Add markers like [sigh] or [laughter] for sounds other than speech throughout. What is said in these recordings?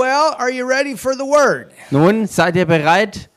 Well, are you ready for the word? Nun, seid ihr bereit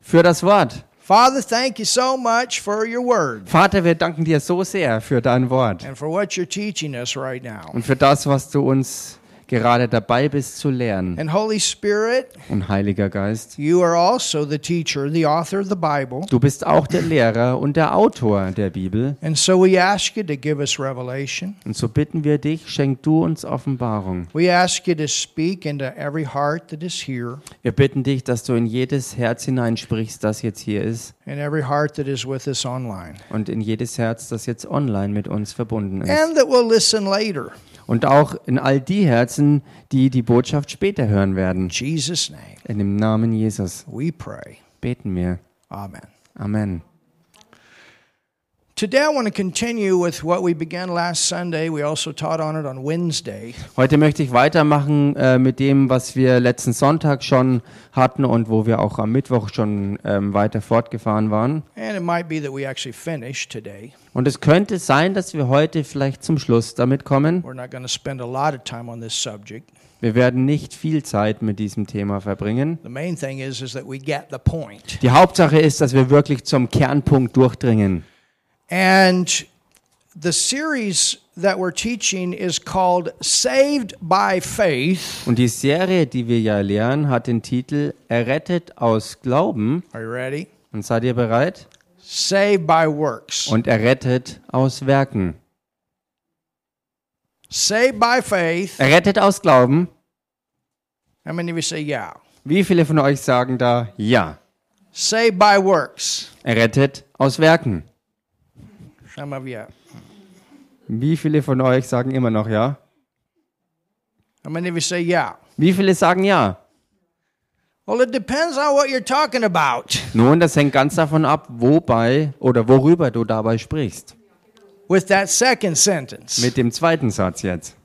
für das Wort? Father, thank you so much for your word Vater, wir danken dir so sehr für dein Wort and for what you're teaching us right now. und für das, was du uns gerade dabei bist zu lernen. And Holy Spirit, Und Heiliger Geist, you are also the teacher, the author of the Bible. du bist auch der Lehrer und der Autor der Bibel. And so we ask you to give us revelation. Und so bitten wir dich, schenk du uns Offenbarung. We ask you to speak into every heart that is here Wir bitten dich, dass du in jedes Herz hineinsprichst, das jetzt hier ist, and every heart that is with us online. und in jedes Herz, das jetzt online mit uns verbunden ist. And that will listen later. Und auch in all die Herzen, die die Botschaft später hören werden. In dem Namen Jesus beten wir. Amen. Amen. Heute möchte ich weitermachen äh, mit dem, was wir letzten Sonntag schon hatten und wo wir auch am Mittwoch schon ähm, weiter fortgefahren waren. And it might be that we actually finish today. Und es könnte sein, dass wir heute vielleicht zum Schluss damit kommen. We're not going to spend a lot of time on this subject. Wir werden nicht viel Zeit mit diesem Thema verbringen. The main thing is, is that we get the point. Die Hauptsache ist, dass wir wirklich zum Kernpunkt durchdringen. And the series that we're teaching is called Saved by Faith. Und die Serie, die wir ja lernen, hat den Titel Errettet aus Glauben. Are you ready? Und seid ihr bereit? Saved by works. Und errettet aus Werken. Saved by faith. Errettet aus Glauben. How many of you say yeah? Wie viele von euch sagen da ja? Saved by works. Errettet aus Werken. Wie viele von euch sagen immer noch ja? How many of you say yeah? Wie viele sagen ja? Well, it depends on what you're talking about. Nun, das hängt ganz davon ab, wobei oder worüber du dabei sprichst. With that second sentence. Mit dem zweiten Satz jetzt.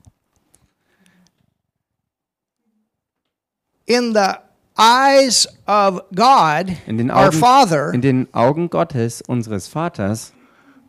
In the eyes of God, In den our Augen, Father, in den Augen Gottes, unseres Vaters,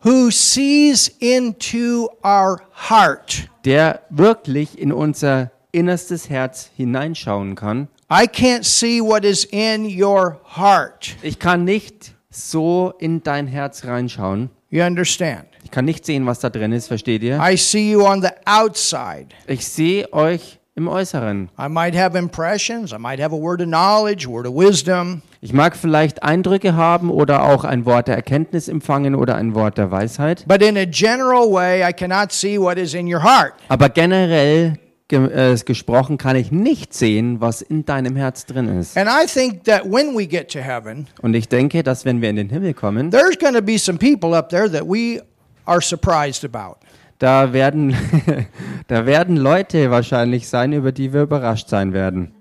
who sees into our heart. der wirklich in unser innerstes Herz hineinschauen kann. I can't see what is in your heart. Ich kann nicht so in dein Herz reinschauen. You understand? Ich kann nicht sehen, was da drin ist, versteht ihr? I see you on the outside. Ich sehe euch im Äußeren. I might have impressions. I might have a word of knowledge, a word of wisdom. Ich mag vielleicht Eindrücke haben oder auch ein Wort der Erkenntnis empfangen oder ein Wort der Weisheit. But in a general way, I cannot see what is in your heart. Aber generell ge äh, gesprochen kann ich nicht sehen, was in deinem Herz drin ist. And I think that when we get to heaven, Und ich denke, dass wenn wir in den Himmel kommen, there's going to be some people up there that we are surprised about. Da werden, [laughs] da werden Leute wahrscheinlich sein, über die wir überrascht sein werden.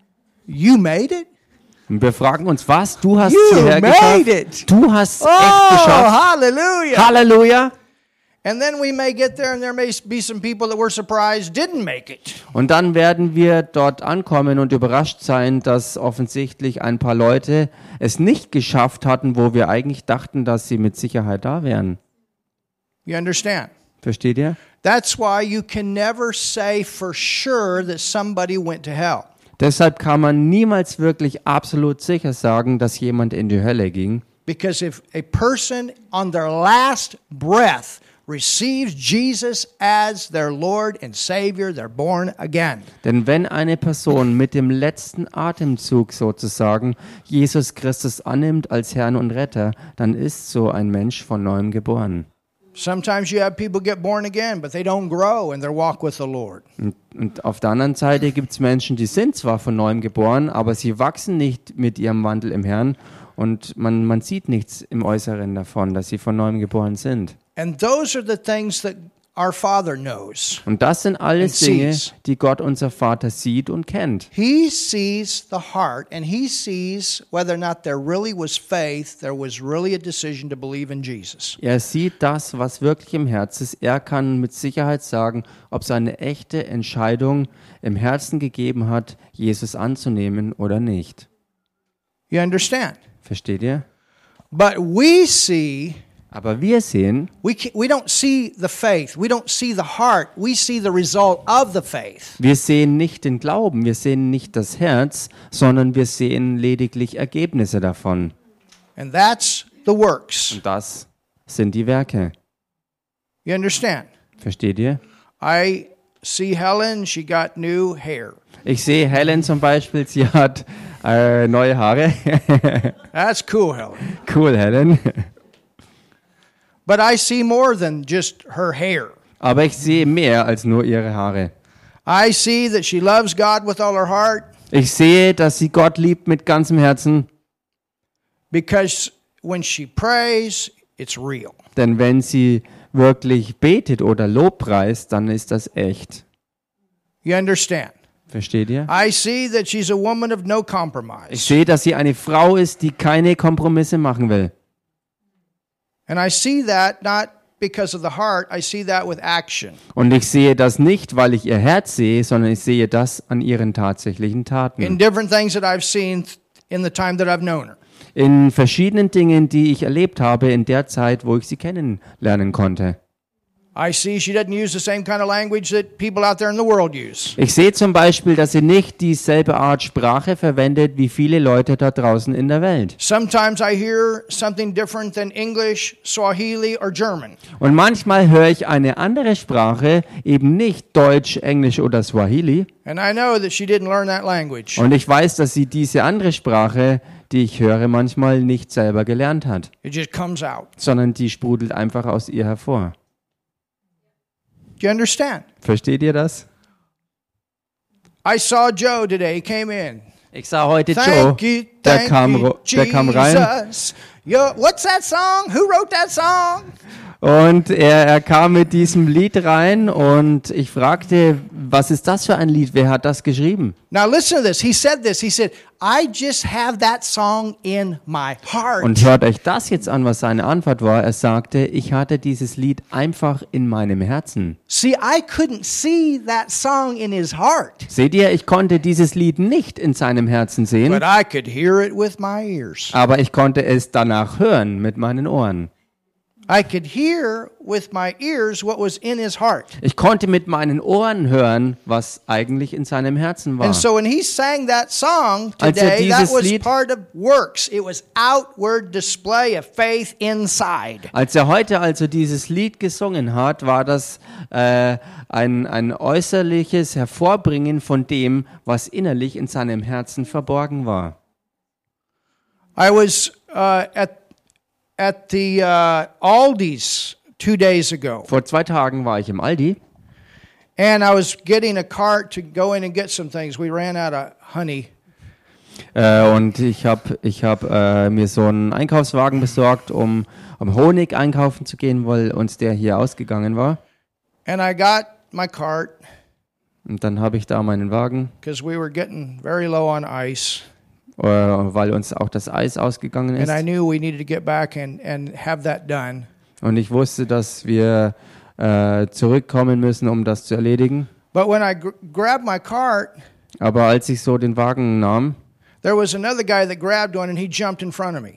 You made it? Und wir fragen uns, was? Du hast You hierher made geschafft? it. Du hast es Oh, echt geschafft. hallelujah. Halleluja. And then we may get there and there may be some people that we're surprised didn't make it. Und dann werden wir dort ankommen und überrascht sein, dass offensichtlich ein paar Leute es nicht geschafft hatten, wo wir eigentlich dachten, dass sie mit Sicherheit da wären. You understand? Versteht ihr? That's why you can never say for sure that somebody went to hell. Deshalb kann man niemals wirklich absolut sicher sagen, dass jemand in die Hölle ging. Because if a person on their last breath receives Jesus as their Lord and Savior, they're born again. Denn wenn eine Person mit dem letzten Atemzug sozusagen Jesus Christus annimmt als Herrn und Retter, dann ist so ein Mensch von neuem geboren. Sometimes you have people get born again, but they don't grow in their walk with the Lord. Und, und auf der anderen Seite gibt es Menschen, die sind zwar von neuem geboren, aber sie wachsen nicht mit ihrem Wandel im Herrn und man, man sieht nichts im Äußeren davon, dass sie von neuem geboren sind. And those are the things that our Father knows. Und das sind alles Dinge, die Gott unser Vater sieht und kennt. He sees the heart and he sees whether or not there really was faith, there was really a decision to believe in Jesus. Er sieht das, was wirklich im Herzen ist. Er kann mit Sicherheit sagen, ob es eine echte Entscheidung im Herzen gegeben hat, Jesus anzunehmen oder nicht. You understand? Versteht ihr? But we see Aber wir sehen, We, we don't see the faith. We don't see the heart. We see the result of the faith. wir sehen nicht den Glauben, wir sehen nicht das Herz, sondern wir sehen lediglich Ergebnisse davon. And that's the works. Und das sind die Werke. You understand? Versteht ihr? I see Helen. She got new hair. Ich sehe Helen zum Beispiel, sie hat äh, neue Haare. [laughs] That's cool, Helen. cool, Helen. But I see more than just her hair. Aber ich sehe mehr als nur ihre Haare. I see that she loves God with all her heart Ich sehe, dass sie Gott liebt mit ganzem Herzen, because when she prays, it's real. denn wenn sie wirklich betet oder Lobpreist, dann ist das echt. You understand? Versteht ihr? I see that she's a woman of no Ich compromise. sehe, dass sie eine Frau ist, die keine Kompromisse machen will. Und ich sehe das nicht, weil ich ihr Herz sehe, sondern ich sehe das an ihren tatsächlichen In Taten. different things that I've seen in the time that I've known her. In verschiedenen Dingen, die ich erlebt habe in der Zeit, wo ich sie kennenlernen konnte. Ich sehe zum Beispiel, dass sie nicht dieselbe Art Sprache verwendet wie viele Leute da draußen in der Welt. Sometimes I hear something different than English, Swahili, or German. Und manchmal höre ich eine andere Sprache, eben nicht Deutsch, Englisch oder Swahili. And I know that she didn't learn that language. Und ich weiß, dass sie diese andere Sprache, die ich höre, manchmal nicht selber gelernt hat, It just comes out. sondern die sprudelt einfach aus ihr hervor. Do you understand? Versteht ihr das? I saw Joe today. He came in. Ich sah heute Joe, Thank you, der thank kam, you, der kam rein. Yo, what's that song? Who wrote that song? Und er, er kam mit diesem Lied rein und ich fragte, was ist das für ein Lied? Wer hat das geschrieben? Now listen to this. He said this. He said, I just have that song in my heart. Und hört euch das jetzt an, was seine Antwort war. Er sagte, ich hatte dieses Lied einfach in meinem Herzen. See, I couldn't see that song in his heart, Seht ihr, ich konnte dieses Lied nicht in seinem Herzen sehen, but I could hear it with my ears. aber ich konnte es danach hören mit meinen Ohren. Ich konnte mit meinen Ohren hören, was eigentlich in seinem Herzen war. And so when he sang that song Als er today, that was Lied- part of works. It was outward display of faith inside. Als er heute also dieses Lied gesungen hat, war das äh, ein, ein äußerliches Hervorbringen von dem, was innerlich in seinem Herzen verborgen war. I was uh, at at the uh, Aldi's two days ago, Vor zwei Tagen war ich im Aldi. And I was getting a cart to go in and get some things. We ran out of honey, äh, und ich habe ich hab, äh, mir so einen Einkaufswagen besorgt, um, um Honig einkaufen zu gehen, weil uns der hier ausgegangen war. and I got my cart Und dann habe ich da meinen Wagen, because we were getting very low on ice, weil uns auch das Eis ausgegangen and I ist. knew we needed to get back and and have that done. Und ich wusste, dass wir äh, zurückkommen müssen, um das zu erledigen. But when I gr- grabbed my cart, Aber als ich so den Wagen nahm, there was another guy that grabbed one and he jumped in front of me.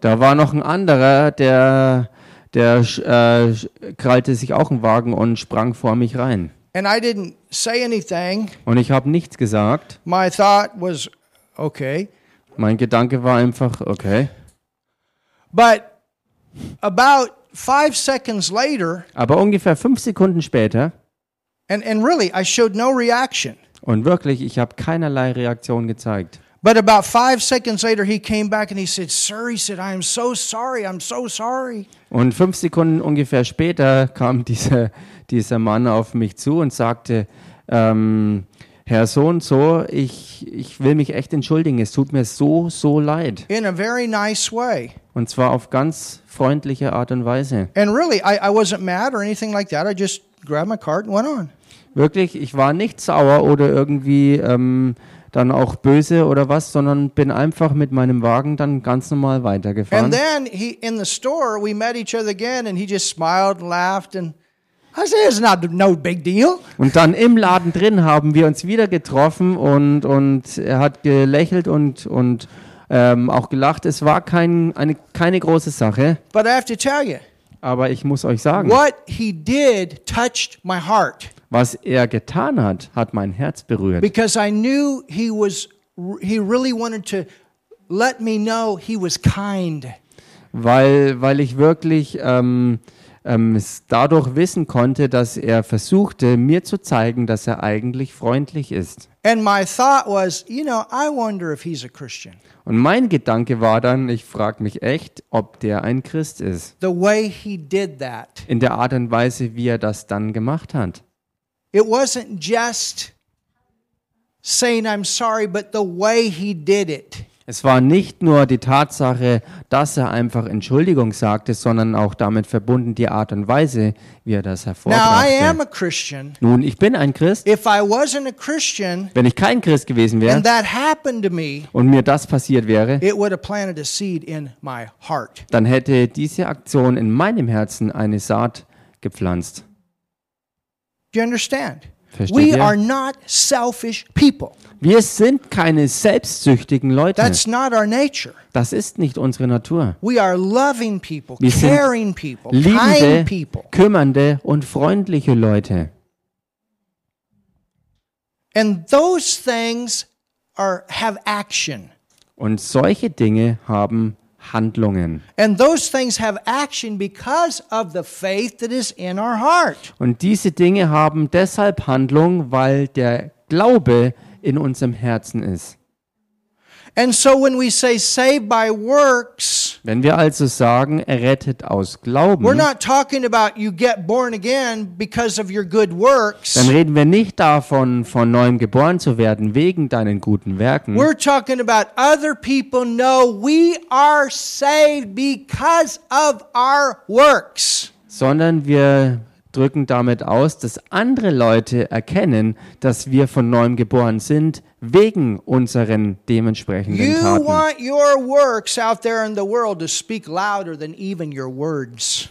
da war noch ein anderer, der, der äh, krallte sich auch einen Wagen und sprang vor mich rein. And I didn't say anything. Und ich habe nichts gesagt. My thought was, okay. Mein Gedanke war einfach, okay. But about five seconds later, Aber ungefähr fünf Sekunden später, and, and really, I showed no reaction. und wirklich, ich habe keinerlei Reaktion gezeigt. But about five seconds later, he came back and he said, Sir, he said, I am so sorry. I'm so sorry. Und fünf Sekunden ungefähr später kam dieser, dieser Mann auf mich zu und sagte, ähm, Herr so und so, ich, ich will mich echt entschuldigen. Es tut mir so, so leid. In a very nice way. Und zwar auf ganz freundliche Art und Weise. And really, I, I wasn't mad or anything like that. I just grabbed my cart and went on. Wirklich, ich war nicht sauer oder irgendwie ähm, dann auch böse oder was, sondern bin einfach mit meinem Wagen dann ganz normal weitergefahren. And then he in the store, we met each other again, and he just smiled and laughed. And I said, It's not no big deal. Und dann im Laden drin haben wir uns wieder getroffen und, und er hat gelächelt und, und ähm, auch gelacht. Es war kein, eine, keine große Sache. But I have to tell you, Aber ich muss euch sagen, what he did touched my heart was er getan hat, hat mein Herz berührt. because I knew he was he really wanted to let me know he was kind. weil, weil ich wirklich ähm, ähm, dadurch wissen konnte, dass er versuchte, mir zu zeigen, dass er eigentlich freundlich ist. And my thought was, you know, I wonder if he's a Christian. Und mein Gedanke war dann, ich frage mich echt, ob der ein Christ ist. The way he did that. In der Art und Weise, wie er das dann gemacht hat. It wasn't just saying I'm sorry, but the way he did it. Es war nicht nur die Tatsache, dass er einfach Entschuldigung sagte, sondern auch damit verbunden die Art und Weise, wie er das hervorbrachte. Nun, ich bin ein Christ. If I wasn't a Christian Wenn ich kein Christ gewesen wäre and that happened to me, und mir das passiert wäre, it would have planted a seed in my heart. dann hätte diese Aktion in meinem Herzen eine Saat gepflanzt. Do you understand? Versteht We ihr? are not selfish people. Wir sind keine selbstsüchtigen Leute. That's not our nature. Das ist nicht unsere Natur. We are loving people, Wir sind caring people, kind Liebende, people. kümmernde und freundliche Leute. And those things are have action. Und solche Dinge haben Handlungen. And those things have action because of the faith that is in our heart. Und diese Dinge haben deshalb Handlung, weil der Glaube in unserem Herzen ist. And so when we say saved by works, Wenn wir also sagen, errettet aus Glauben, we're not talking about you get born again because of your good works. dann reden wir nicht davon, von neuem geboren zu werden wegen deinen guten Werken, We're talking about other people know we are saved because of our works. sondern wir drücken damit aus, dass andere Leute erkennen, dass wir von neuem geboren sind wegen unseren dementsprechenden Taten.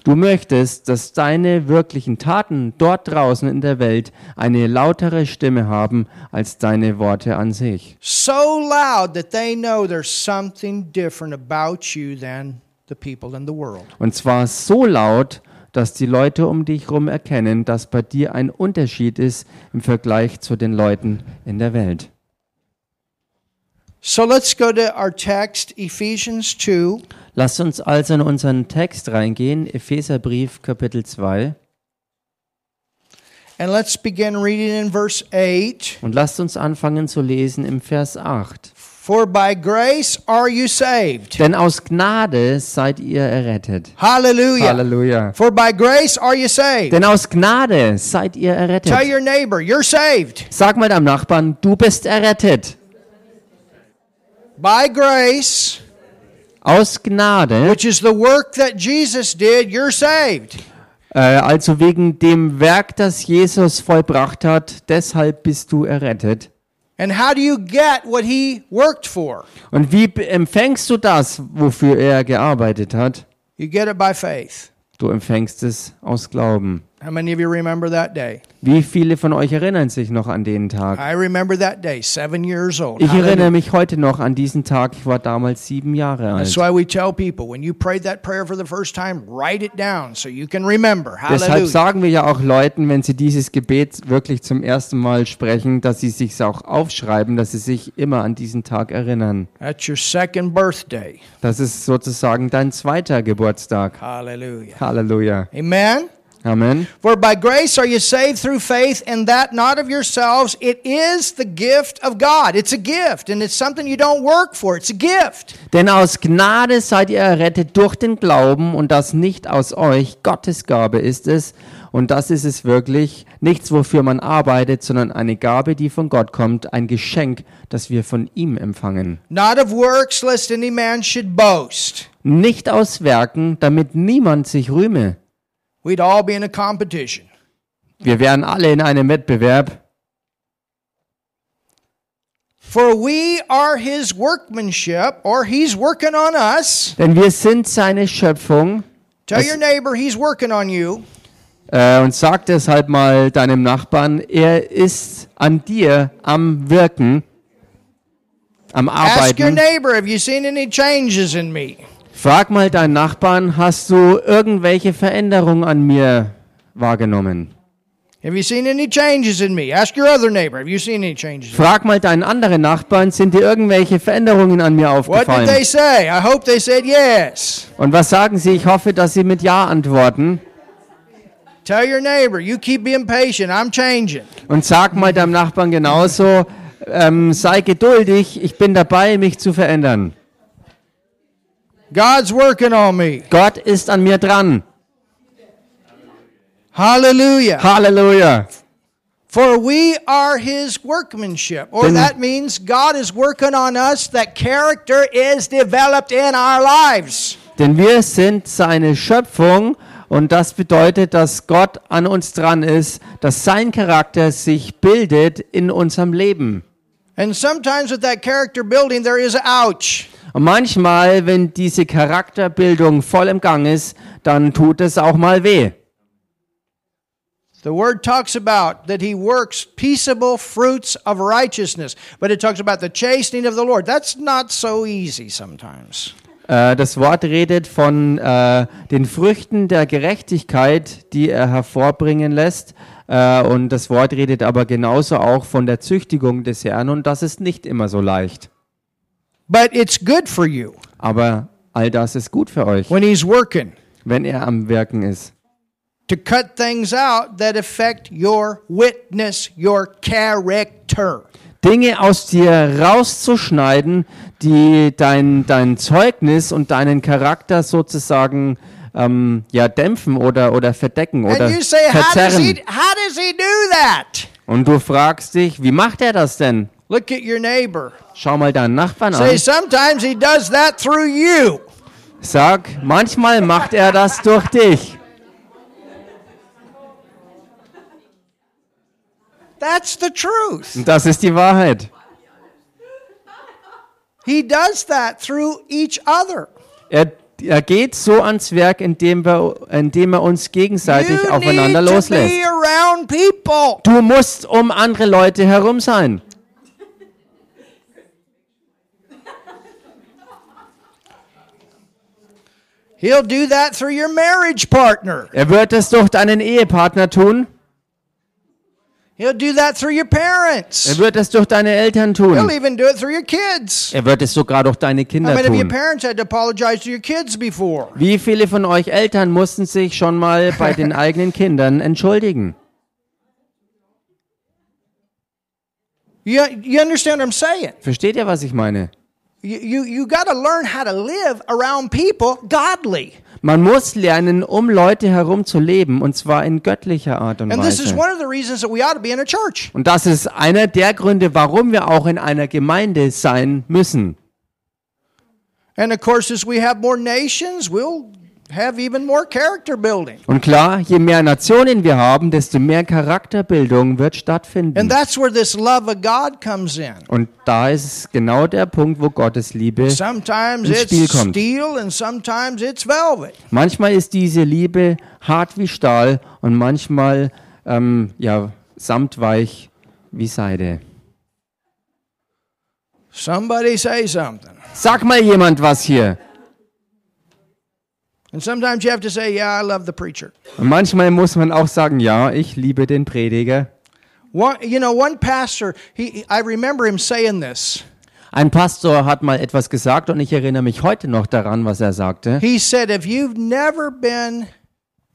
Du möchtest, dass deine wirklichen Taten dort draußen in der Welt eine lautere Stimme haben als deine Worte an sich. So loud that they know there's something different about you than the people in the world. Und zwar so laut, dass die Leute um dich herum erkennen, dass bei dir ein Unterschied ist im Vergleich zu den Leuten in der Welt. So let's go to our text, Ephesians 2. Lasst uns also in unseren Text reingehen, Epheserbrief Kapitel 2. And let's begin reading in verse 8. Und lasst uns anfangen zu lesen im Vers 8. For by grace are you saved. Denn aus Gnade seid ihr errettet. Hallelujah. Halleluja. For by grace are you saved. Denn aus Gnade seid ihr errettet. Tell your neighbor, you're saved. Sag mal deinem Nachbarn, du bist errettet. By grace, Aus Gnade, which is the work that Jesus did, you're saved. äh, also wegen dem Werk, das Jesus vollbracht hat, deshalb bist du errettet. And how do you get what he worked for? Und wie empfängst du das, wofür er gearbeitet hat? You get it by faith. Du empfängst es aus Glauben. How many of you remember that day? Wie viele von euch erinnern sich noch an den Tag? I remember that day, seven years old. Ich erinnere mich heute noch an diesen Tag. Ich war damals sieben Jahre That's alt. why we tell people when you prayed that prayer for the first time, write it down so you can remember. Deshalb Hallelujah. sagen wir ja auch Leuten, wenn sie dieses Gebet wirklich zum ersten Mal sprechen, dass sie sich auch aufschreiben, dass sie sich immer an diesen Tag erinnern. That's your second birthday. Das ist sozusagen dein zweiter Geburtstag. Hallelujah. Halleluja. Amen. Amen. For by grace are you saved through faith, and that not of yourselves. It is the gift of God. It's a gift, and it's something you don't work for. It's a gift. Denn aus Gnade seid ihr errettet durch den Glauben und das nicht aus euch. Gottes Gabe ist es. Und das ist es wirklich. Nichts, wofür man arbeitet, sondern eine Gabe, die von Gott kommt. Ein Geschenk, das wir von ihm empfangen. Not of works, lest any man should boast. Nicht aus Werken, damit niemand sich rühme. We'd all be in a competition. Wir wären alle in einem Wettbewerb. For we are his workmanship, or he's working on us. Denn wir sind seine Schöpfung. Tell your neighbor he's working on you. Äh, und sag deshalb mal deinem Nachbarn, er ist an dir am Wirken, am Ask your Arbeiten. neighbor, have you seen any changes in me? Frag mal deinen Nachbarn, hast du irgendwelche Veränderungen an mir wahrgenommen? Have you seen any changes in me? Ask your other neighbor. Have you seen any changes? in me? Frag mal deinen anderen Nachbarn, sind dir irgendwelche Veränderungen an mir What did aufgefallen? they say? I hope they said yes. Und was sagen sie? Ich hoffe, dass sie mit Ja antworten. Tell your neighbor, you keep being patient. I'm changing. Und sag mal deinem Nachbarn genauso, ähm, sei geduldig, ich bin dabei, mich zu verändern. God's working on me. Gott ist an mir dran. Hallelujah. Halleluja. For we are his workmanship. Or Denn- that means God is working on us, that character is developed in our lives. Denn wir sind seine Schöpfung und das bedeutet, dass Gott an uns dran ist, dass sein Charakter sich bildet in unserem Leben. And sometimes with that character building, there is a ouch. Und manchmal, wenn diese Charakterbildung voll im Gang ist, dann tut es auch mal weh. The word talks about that he works peaceable fruits of righteousness, but it talks about the chastening of the Lord. That's not so easy sometimes. Äh, das Wort redet von äh, den Früchten der Gerechtigkeit, die er hervorbringen lässt. Äh, und das Wort redet aber genauso auch von der Züchtigung des Herrn. Und das ist nicht immer so leicht. But it's good for you Aber all das ist gut für euch, when he's working wenn er am Wirken ist. to cut things out that affect your witness, your character. Dinge aus dir rauszuschneiden, die dein, dein Zeugnis und deinen Charakter sozusagen ähm, ja, dämpfen oder, oder verdecken oder And you say, how does, verzerren. he, how does he do that? Und du fragst dich, wie macht er das denn? Look at your neighbor. Schau mal deinen Nachbarn Say, an. sometimes he does that through you. Sag, manchmal macht er das durch dich. That's the truth. Und das ist die Wahrheit. He does that through each other. Er, er geht so ans Werk, indem, wir, indem er uns gegenseitig you aufeinander loslässt. Du musst um andere Leute herum sein. He'll do that through your marriage partner. Er wird es durch deinen Ehepartner tun. He'll do that through your Er parents. wird es durch deine Eltern He'll tun. even do it through your kids. Er wird es sogar durch deine Kinder many of your tun. parents had to apologize to your kids before? Wie viele von euch Eltern mussten sich schon mal [laughs] bei den eigenen Kindern entschuldigen? You, you understand what I'm saying? Versteht ihr, was ich meine? You, you, you got to learn how to live around people godly. Man muss lernen, um Leute herum zu leben, und zwar in göttlicher Art und And this is Weise. one of the reasons that we ought to be in a church. Und das ist einer der Gründe, warum wir auch in einer Gemeinde sein müssen. And of course, as we have more nations, we'll have even more character building. Und klar, je mehr Nationen wir haben, desto mehr Charakterbildung wird stattfinden. And that's where this love of God comes in. Und da ist genau der Punkt, wo Gottes Liebe. Sometimes ins Spiel it's kommt. steel and sometimes it's velvet. Manchmal ist diese Liebe hart wie Stahl und manchmal ähm, ja samtweich wie Seide. Somebody say something. Sag mal jemand was hier. And sometimes you have to say, Yeah, I love the preacher. Und manchmal muss man auch sagen, ja, ich liebe den Prediger. One, you know, one pastor, he, I remember him saying this. Ein Pastor hat mal etwas gesagt und ich erinnere mich heute noch daran, was er sagte. He said, If you've never been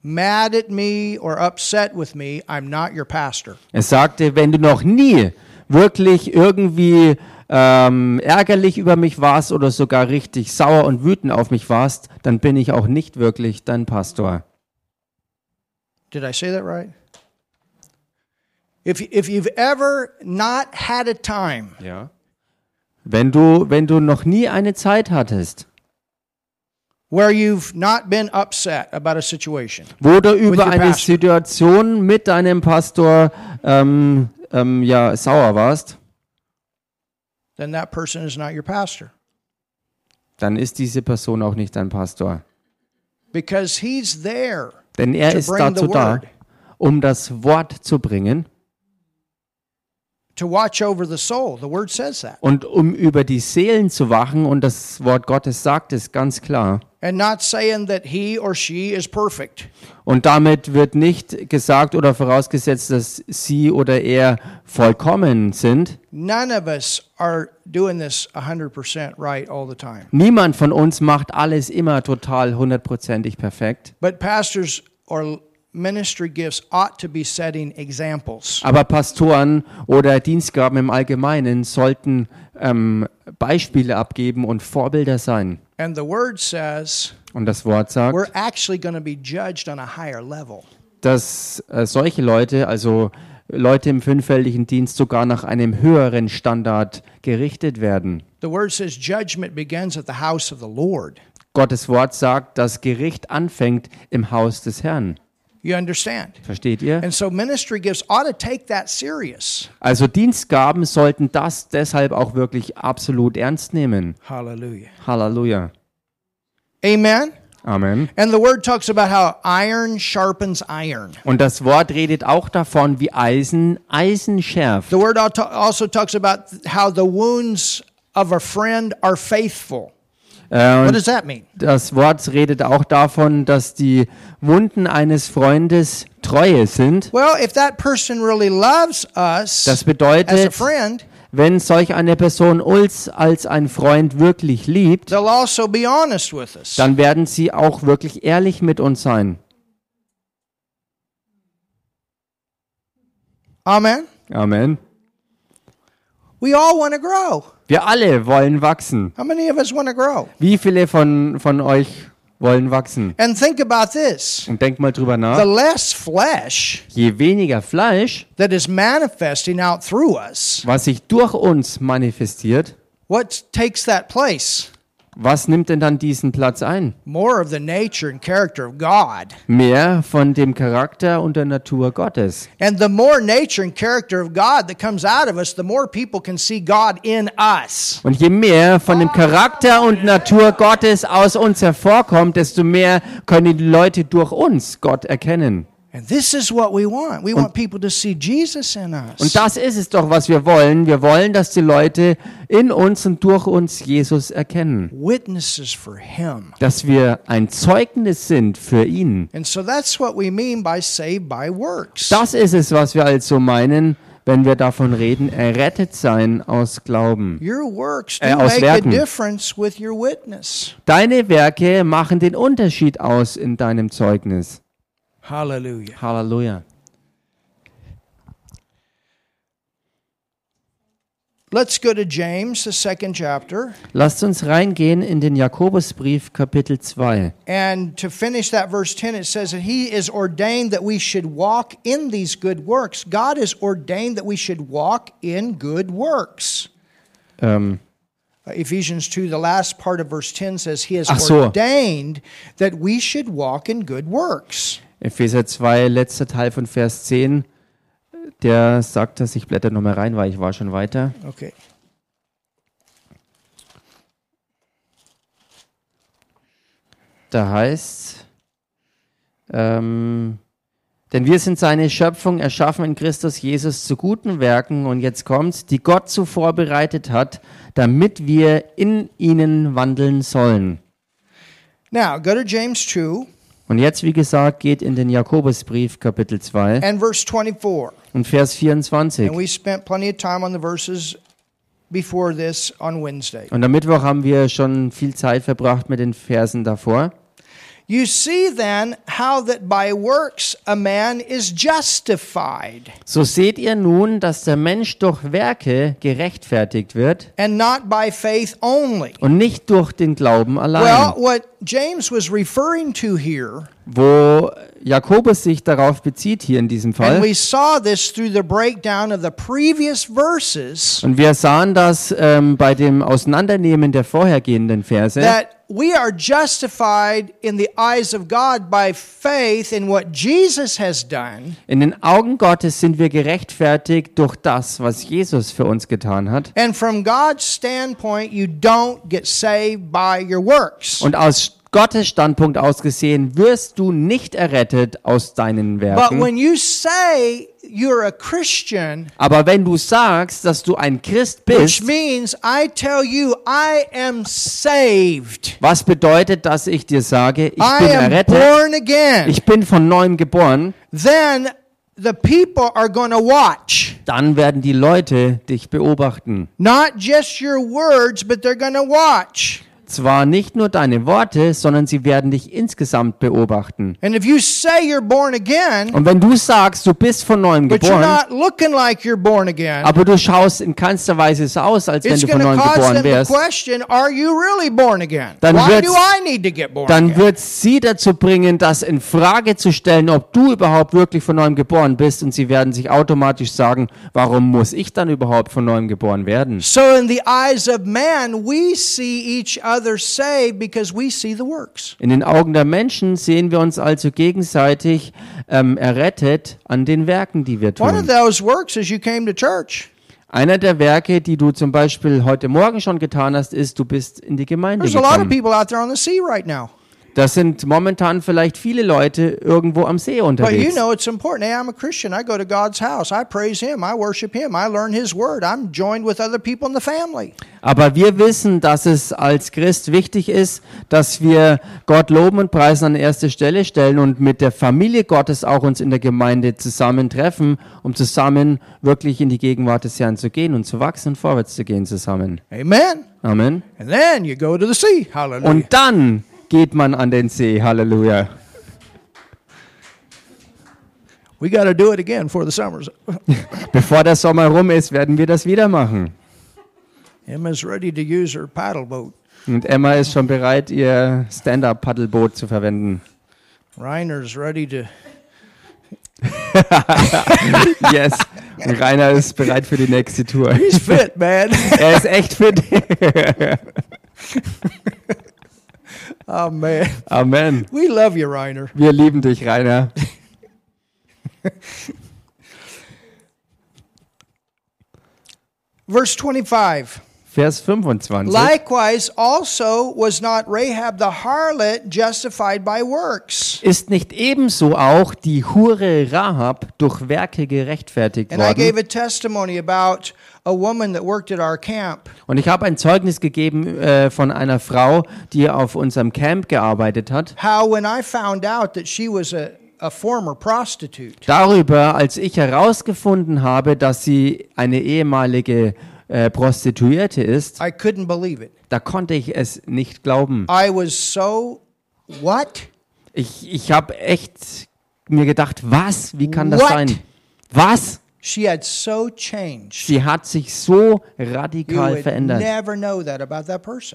mad at me or upset with me, I'm not your pastor. Er sagte, wenn du noch nie wirklich irgendwie ähm, ärgerlich über mich warst oder sogar richtig sauer und wütend auf mich warst, dann bin ich auch nicht wirklich dein Pastor. Did I say that right? If, if you've ever not had a time Ja. Wenn du, wenn du noch nie eine Zeit hattest, where you've not been upset about a situation, wo du über eine. Situation mit deinem Pastor ähm, ähm, ja, sauer warst, then that person is not your pastor dann ist diese Person auch nicht dein Pastor. because he's there Denn er To ist bring the dazu da, word. um das Wort zu bringen, to watch over the soul. The word says that. Und um über die Seelen zu wachen, und das Wort Gottes sagt es ganz klar. And not saying that he or she is perfect. Und damit wird nicht gesagt oder vorausgesetzt, dass sie oder er vollkommen sind. None of us are doing this 100% right all the time. Niemand von uns macht alles immer total hundertprozentig perfekt. But pastors or ministry gifts ought to be setting examples. Aber Pastoren oder Dienstgaben im Allgemeinen sollten ähm, Beispiele abgeben und Vorbilder sein. And the word says Und das Wort sagt, we're actually going to be judged on a higher level. dass äh, solche Leute, also Leute im fünffältigen Dienst, sogar nach einem höheren Standard gerichtet werden. The word says judgment begins at the house of the Lord. Gottes Wort sagt, dass Gericht anfängt im Haus des Herrn. You understand? Versteht ihr? And so ministry gifts ought to take that serious. Also Dienstgaben sollten das deshalb auch wirklich absolut ernst nehmen. Hallelujah. Halleluja. Amen. Amen. And the word talks about how iron sharpens iron. Und das Wort redet auch davon, wie Eisen Eisen schärft. The word al- also talks about how the wounds of a friend are faithful. Äh, What does that mean? das Wort redet auch davon, dass die Wunden eines Freundes Treue sind. Well, if that person really loves us Das as a bedeutet, friend, wenn solch eine Person uns als ein Freund wirklich liebt, also be honest with us. dann werden sie auch wirklich ehrlich mit uns sein. Amen. Amen. We all want to grow. Wir alle wollen wachsen. How many of us want to grow? Wie viele von, von euch wollen wachsen? And think about this. Und denkt mal drüber The nach. less flesh Je weniger Fleisch, that is manifesting out through us, was sich durch uns manifestiert, what takes that place? Was nimmt denn dann diesen Platz ein? More of the nature and character of God. Mehr von dem Charakter und der Natur Gottes. And the more nature and character of God that comes out of us, the more people can see God in us. Und je mehr von dem Charakter und Natur Gottes aus uns hervorkommt, desto mehr können die Leute durch uns Gott erkennen. And this is what we want. We want people to see Jesus in Und us. das ist es doch, was wir wollen. Wir wollen, dass die Leute in uns und durch uns Jesus erkennen. Witnesses for Him. Dass wir ein Zeugnis sind für ihn. And so that's what we mean by saved by works. Das ist es, was wir also meinen, wenn wir davon reden, errettet sein aus Glauben. Your works Äh, aus make Werken. a difference with your witness. Deine Werke machen den Unterschied aus in deinem Zeugnis. Hallelujah. Hallelujah. Let's go to James, the second chapter. Lasst uns reingehen in den Jakobusbrief Kapitel 2. And to finish that verse 10, it says that He is ordained that we should walk in these good works. God is ordained that we should walk in good works. Ähm, Uh, Ephesians 2, the last part of verse 10 says, He has so. ordained that we should walk in good works. Epheser 2, letzter Teil von Vers 10, der sagt das, ich blätter nochmal rein, weil ich war schon weiter. Okay. Da heißt, ähm, denn wir sind seine Schöpfung, erschaffen in Christus Jesus zu guten Werken, und jetzt kommt's, die Gott zuvor bereitet hat, damit wir in ihnen wandeln sollen. Now, go to James 2 Und jetzt, wie gesagt, geht in den Jakobusbrief Kapitel 2 and verse 24. und Vers 24. And we spent plenty of time on the verses before this on Wednesday. Und am Mittwoch haben wir schon viel Zeit verbracht mit den Versen davor. You see then how that by works a man is justified, So seht ihr nun, dass der Mensch durch Werke gerechtfertigt wird and not by faith only. und nicht durch den Glauben Well, allein. what James was referring to here, Wo Jakobus sich darauf bezieht hier in diesem Fall. Und wir sahen das ähm, bei dem Auseinandernehmen der vorhergehenden Verse, that we are justified in the eyes of God by faith in what Jesus has done, in den Augen Gottes sind wir gerechtfertigt durch das, was Jesus für uns getan hat. and from God's standpoint, you don't get saved by your works. Und aus Gottes Standpunkt aus gesehen, wirst du nicht errettet aus deinen But Werken. when you say you're a Christian, Aber wenn du sagst, dass du ein Christ which bist, means I tell you I am saved, was bedeutet, dass ich dir sage, ich I bin errettet, ich bin von neuem geboren, then the people are going to watch. dann werden die Leute dich beobachten. Not just your words, but they're going to watch. Zwar nicht nur deine Worte, sondern sie werden dich insgesamt beobachten. And if you say you're born again, Und wenn du sagst, du bist von neuem but you're geboren, not looking like you're born again, aber du schaust in keinster Weise so aus, als wenn it's du von neuem cause geboren them wärst, question, are you really born again? Dann Why wird's- do I need to get born dann again? wird sie dazu bringen, das in Frage zu stellen, ob du überhaupt wirklich von neuem geboren bist. Und sie werden sich automatisch sagen, warum muss ich dann überhaupt von neuem geboren werden? So in the eyes of man, we see each other saved because we see the works. In den Augen der Menschen sehen wir uns also gegenseitig ähm, errettet an den Werken, die wir One of tun. those works is you came to church. Einer der Werke, die du zum Beispiel heute Morgen schon getan hast, ist, du bist in die Gemeinde There's gekommen. Das sind momentan vielleicht viele Leute irgendwo am See But you unterwegs. know it's important. Hey, I'm a Christian. I go to God's house. I praise Him. I worship Him. I learn His Word. I'm joined with other people in the family. Aber wir wissen, dass es als Christ wichtig ist, dass wir Gott loben und preisen an erste Stelle stellen und mit der Familie Gottes auch uns in der Gemeinde zusammentreffen, um zusammen wirklich in die Gegenwart des Herrn zu gehen und zu wachsen und vorwärts zu gehen zusammen. Amen. Amen. And then you go to the sea. Hallelujah. Und dann geht man an den See. Halleluja. we got to do it again for the summers. [laughs] Bevor der Sommer rum ist, werden wir das wieder machen. Emma's ready to use her paddle boat. Und Emma ist schon bereit, ihr Stand-up-Paddelboot zu verwenden. Reiner's ready to. [laughs] Yes. Und Rainer ist bereit für die nächste Tour. He's fit, man. [laughs] Er ist echt fit. Man, Amen. we love you, Reiner. Wir lieben dich, Rainer. [laughs] Verse twenty-five. Vers 25. Likewise, also was not Rahab the harlot justified by works. Ist nicht ebenso auch die Hure Rahab durch Werke gerechtfertigt And I gave worden? a testimony about a woman that worked at our camp. Und ich habe ein Zeugnis gegeben äh, von einer Frau, die auf unserem Camp gearbeitet hat. How, when I found out that she was a, a former prostitute, Darüber, als ich herausgefunden habe, dass sie eine ehemalige äh, Prostituierte ist, I couldn't believe it. da konnte ich es nicht glauben. I was so, what? Ich, ich habe echt mir gedacht, was? Wie kann das What? sein? Was? She had so changed. Sie hat sich so radikal verändert.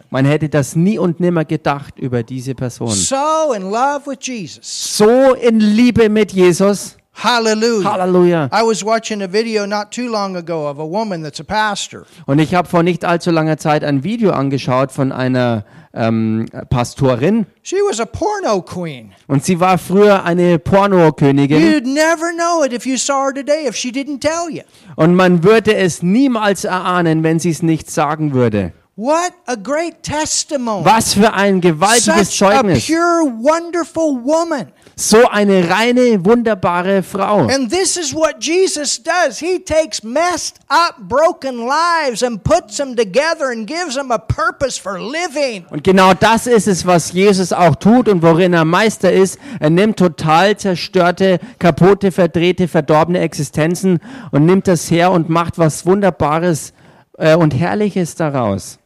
Man hätte das nie und nimmer gedacht über diese Person. So in love with Jesus. So in Liebe mit Jesus. Hallelujah. Halleluja. I was watching a video not too long ago of a woman that's a pastor. Und ich habe vor nicht allzu langer Zeit ein Video angeschaut von einer ähm, Pastorin. She was a porno queen. Und sie war früher eine Pornokönigin. You'd never know it if you saw her today if she didn't tell you. Und man würde es niemals erahnen, wenn sie es nicht sagen würde. What a great testimony. Was für ein gewaltiges Such a Zeugnis. pure, wonderful woman. So eine reine, wunderbare Frau. And this is what Jesus does. He takes messed up, broken lives and puts them together and gives them a purpose for living. Und genau das ist es, was Jesus auch tut und worin er Meister ist. Er nimmt total zerstörte, kaputte, verdrehte, verdorbene Existenzen und nimmt das her und macht was Wunderbares äh, und Herrliches daraus.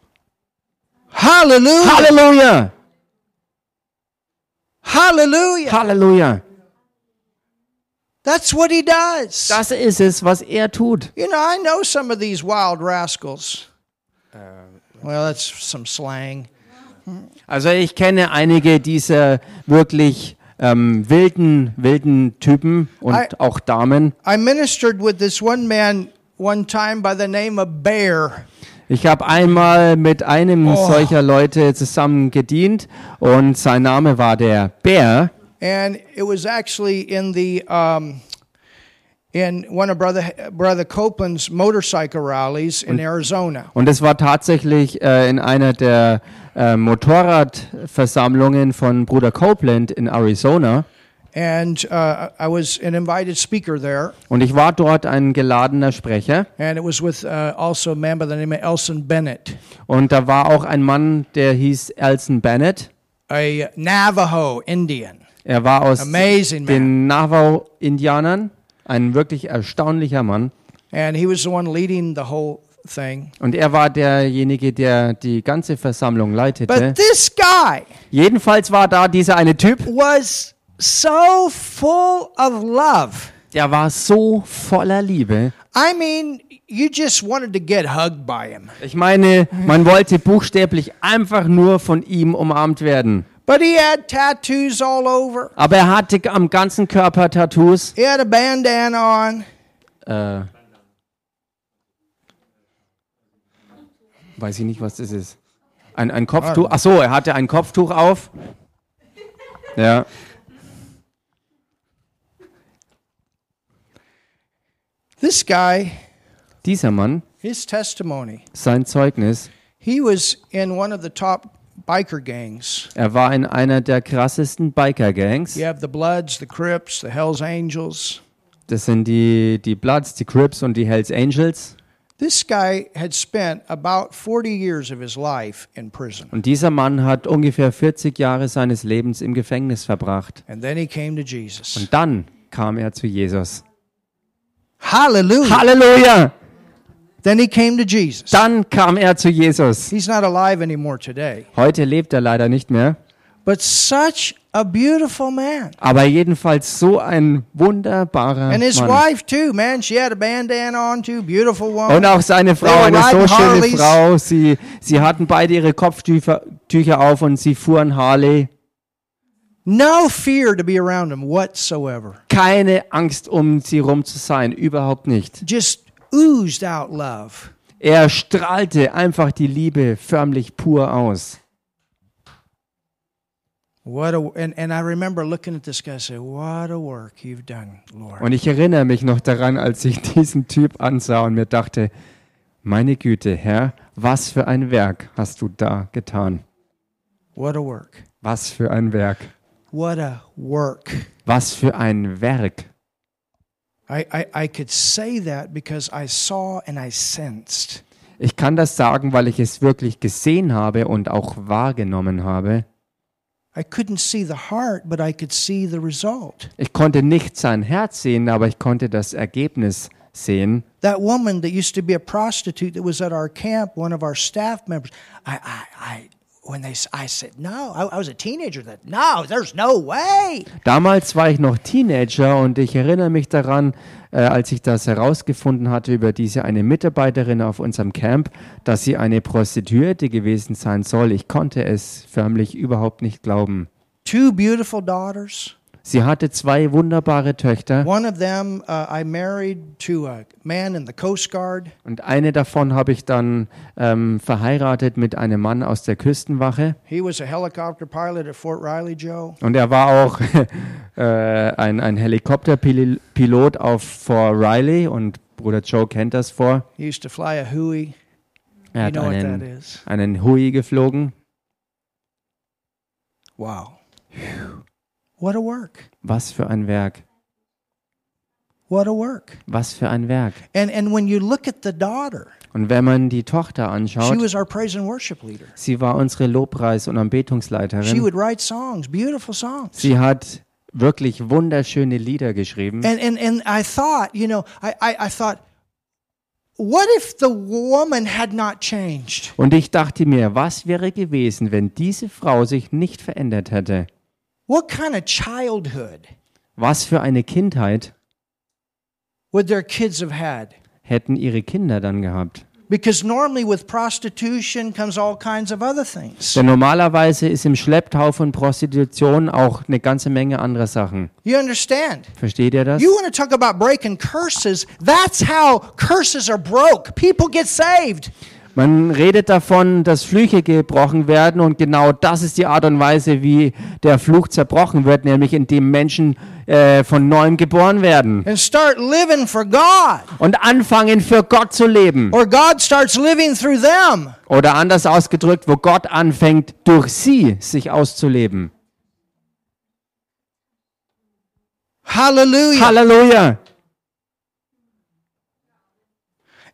Hallelujah. Halleluja! Hallelujah. Halleluja! That's what he does. Das ist es, was er tut. You know, I know some of these wild rascals. Well, that's some slang. Also ich kenne einige dieser wirklich ähm, wilden, wilden Typen und I- auch Damen. I ministered with this one man one time by the name of Bear. Ich habe einmal mit einem Oh. solcher Leute zusammen gedient und sein Name war der Bär. And it was actually in the um, in one of Brother, Brother Copeland's motorcycle rallies in Arizona. Und es war tatsächlich äh, in einer der äh, Motorradversammlungen von Bruder Copeland in Arizona. And uh, I was an invited speaker there, Und ich war dort ein geladener Sprecher. and it was with uh, also a man by the name of Elson Bennett, Und da war auch ein Mann, der hieß Elson Bennett. a Navajo Indian. Er war aus Amazing den Navajo-Indianern. Ein wirklich erstaunlicher Mann. And he was the one leading the whole thing. Und er war derjenige, der die ganze Versammlung leitete. But this guy Jedenfalls war da dieser eine Typ, was so full of love. der war so voller Liebe. I mean, you just wanted to get hugged by him. Ich meine, man wollte buchstäblich einfach nur von ihm umarmt werden. But he had tattoos all over. Aber er hatte am ganzen Körper Tattoos. He had a bandana on. Äh, weiß ich nicht, was das ist. Ein, ein Kopftuch. Ach so, er hatte ein Kopftuch auf. Ja. This guy, Dieser Mann, his testimony, sein Zeugnis, he was in one of the top biker gangs. er war in einer der krassesten Biker-Gangs. You have the Bloods, the Crips, the Hells Angels. Das sind die, die Bloods, die Crips und die Hells Angels. This guy had spent about 40 years of his life in prison. Und dieser Mann hat ungefähr 40 Jahre seines Lebens im Gefängnis verbracht. And then he came to Jesus. Und dann kam er zu Jesus. Hallelujah. Halleluja! Then he came to Jesus. Dann kam er zu Jesus. He's not alive anymore today. Heute lebt er leider nicht mehr. But such a beautiful man. Aber jedenfalls so ein wunderbarer And his Mann. wife too, man. She had a bandana on too. Beautiful woman. Und auch seine Frau, eine so schöne. Frau. Sie, sie hatten beide ihre Kopftücher Tücher auf und sie fuhren Harley. No fear to be around him whatsoever. Keine Angst, um sie rum zu sein. Überhaupt nicht. Just oozed out love. Er strahlte einfach die Liebe förmlich pur aus. What a and, and I remember looking at this guy and say, What a work you've done, Lord. Und ich erinnere mich noch daran, als ich [laughs] diesen Typ ansah und mir dachte, meine Güte, Herr, was für ein Werk hast du da getan? What a work. Was für ein Werk. What a work. Was für ein Werk. I, I, I could say that because I saw and I sensed. Ich kann das sagen, weil ich es wirklich gesehen habe und auch wahrgenommen habe. I couldn't see the heart, but I could see the result. Ich konnte nicht sein Herz sehen, aber ich konnte das Ergebnis sehen. That woman that used to be a prostitute that was at our camp, one of our staff members, I, I, I when they, s- I said, no, I, I was a teenager that, no, there's no way. Damals war ich noch Teenager und ich erinnere mich daran, äh, als ich das herausgefunden hatte über diese eine Mitarbeiterin auf unserem Camp, dass sie eine Prostituierte gewesen sein soll. Ich konnte es förmlich überhaupt nicht glauben. Two beautiful daughters. Sie hatte zwei wunderbare Töchter One of them uh, I married to a man in the Coast Guard. und eine davon habe ich dann ähm, verheiratet mit einem Mann aus der Küstenwache He was a helicopter pilot at Fort Riley, Joe. und er war auch [laughs] äh, ein, ein Helikopterpilot auf Fort Riley und Bruder Joe kennt das vor. He used to fly a Huey. Er You hat know what that einen, is. einen Hui geflogen. Wow. What a work. Was für ein Werk. What a work. Was für ein Werk. And and when you look at the daughter, Und wenn man die Tochter she anschaut, was our praise and worship leader. sie war unsere Lobpreis- und She Anbetungsleiterin. would write songs, beautiful songs. Sie hat wirklich wunderschöne Lieder geschrieben. And and and I thought, you know, I I, I thought, what if the woman had not changed? Und ich dachte mir, was wäre gewesen, wenn diese Frau sich nicht verändert hätte? What kind of childhood Was für eine Kindheit would their kids have had? hätten ihre Kinder dann gehabt? Because normally with prostitution comes all kinds of other things. Denn normalerweise ist im Schlepptau von Prostitution auch eine ganze Menge anderer Sachen. You understand? Versteht ihr das? You want to talk about breaking curses? That's how curses are broke. People get saved. Man redet davon, dass Flüche gebrochen werden und genau das ist die Art und Weise, wie der Fluch zerbrochen wird, nämlich indem Menschen äh, von neuem geboren werden and start living for God. und anfangen für Gott zu leben. Or God starts living through them. Oder anders ausgedrückt, wo Gott anfängt, durch sie sich auszuleben. Hallelujah. Halleluja!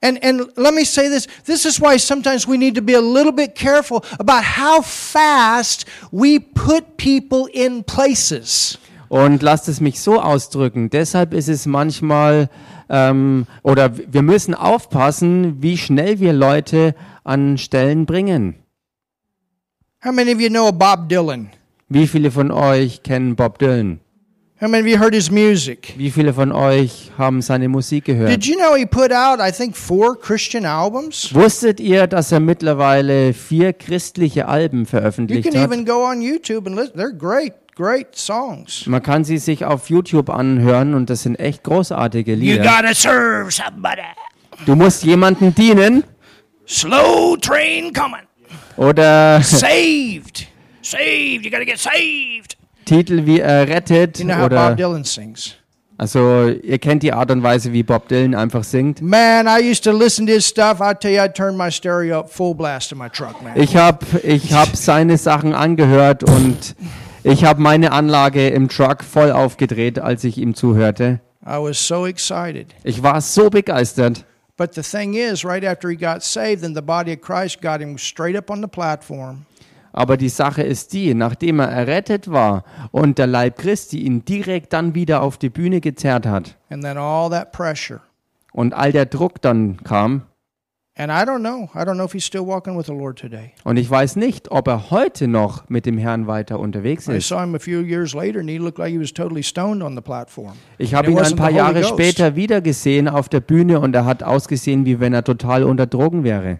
And and let me say this. This is why sometimes we need to be a little bit careful about how fast we put people in places. Und lasst es mich so ausdrücken. Deshalb ist es manchmal, ähm, oder wir müssen aufpassen, wie schnell wir Leute an Stellen bringen. How many of you know Bob Dylan? Wie viele von euch kennen Bob Dylan? How many of you heard his music? Wie viele von euch haben seine Musik gehört? Did you know he put out, I think, four Christian albums? Wusstet ihr, dass er mittlerweile vier christliche Alben You veröffentlicht can hat? even go on YouTube and listen. They're great, great songs. Man kann sie sich auf YouTube anhören und das sind echt großartige You Lieder. gotta serve somebody. Du musst jemanden dienen Slow train coming. oder Saved. Saved. You gotta get saved. Titel wie errettet You know how Bob oder Dylan sings. also ihr kennt die Art und Weise, wie Bob Dylan einfach singt. Man, I used to listen to his stuff. I tell you, I turned my stereo up full blast in my truck, man. Ich habe ich hab seine Sachen angehört und ich habe meine Anlage im Truck voll aufgedreht, als ich ihm zuhörte. I was so excited. Ich war so begeistert. But the thing is, right after he got saved, then the body of Christ got him straight up on the platform. Aber die Sache ist die, nachdem er errettet war und der Leib Christi ihn direkt dann wieder auf die Bühne gezerrt hat And then all that pressure. und all der Druck dann kam, And I don't know. I don't know if he's still walking with the Lord today. und ich weiß nicht, ob er heute noch mit dem Herrn weiter unterwegs I ist. saw him a few years later, and he looked like he was totally stoned on the platform. Ich habe And ihn ein wasn't paar the Holy Jahre Ghost. später wieder gesehen auf der Bühne und er hat ausgesehen, wie wenn er total unter Drogen wäre.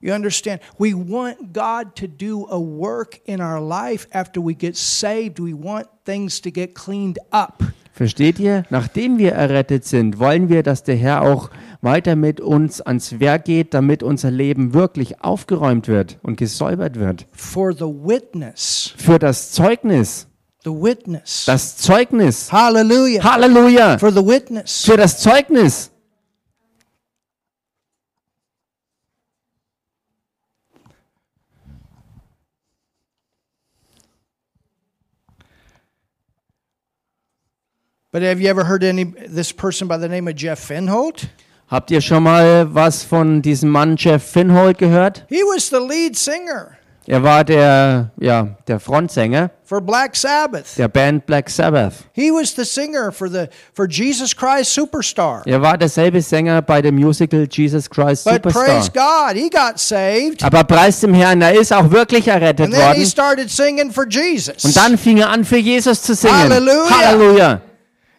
You understand? We want God to do a work in our life after we get saved. We want things to get cleaned up. Versteht ihr? Nachdem wir errettet sind, wollen wir, dass der Herr auch weiter mit uns ans Werk geht, damit unser Leben wirklich aufgeräumt wird und gesäubert wird. For the witness. Für das Zeugnis. The witness. Das Zeugnis. Hallelujah. Halleluja. For the witness. Für das Zeugnis. But have you ever heard any this person by the name of Jeff Finholt? Habt ihr schon mal was von diesem Mann Jeff Finholt gehört? He was the lead singer Er war der, ja, der Frontsänger for Black Sabbath. der Band Black Sabbath. He was the singer for the for Jesus Christ Superstar. Er war derselbe Sänger bei dem Musical Jesus Christ But praise Superstar. God, he got saved. Aber preis dem Herrn, er ist auch wirklich errettet And then he worden. started singing for Jesus. Und dann fing er an, für Jesus zu singen. Halleluja. Halleluja.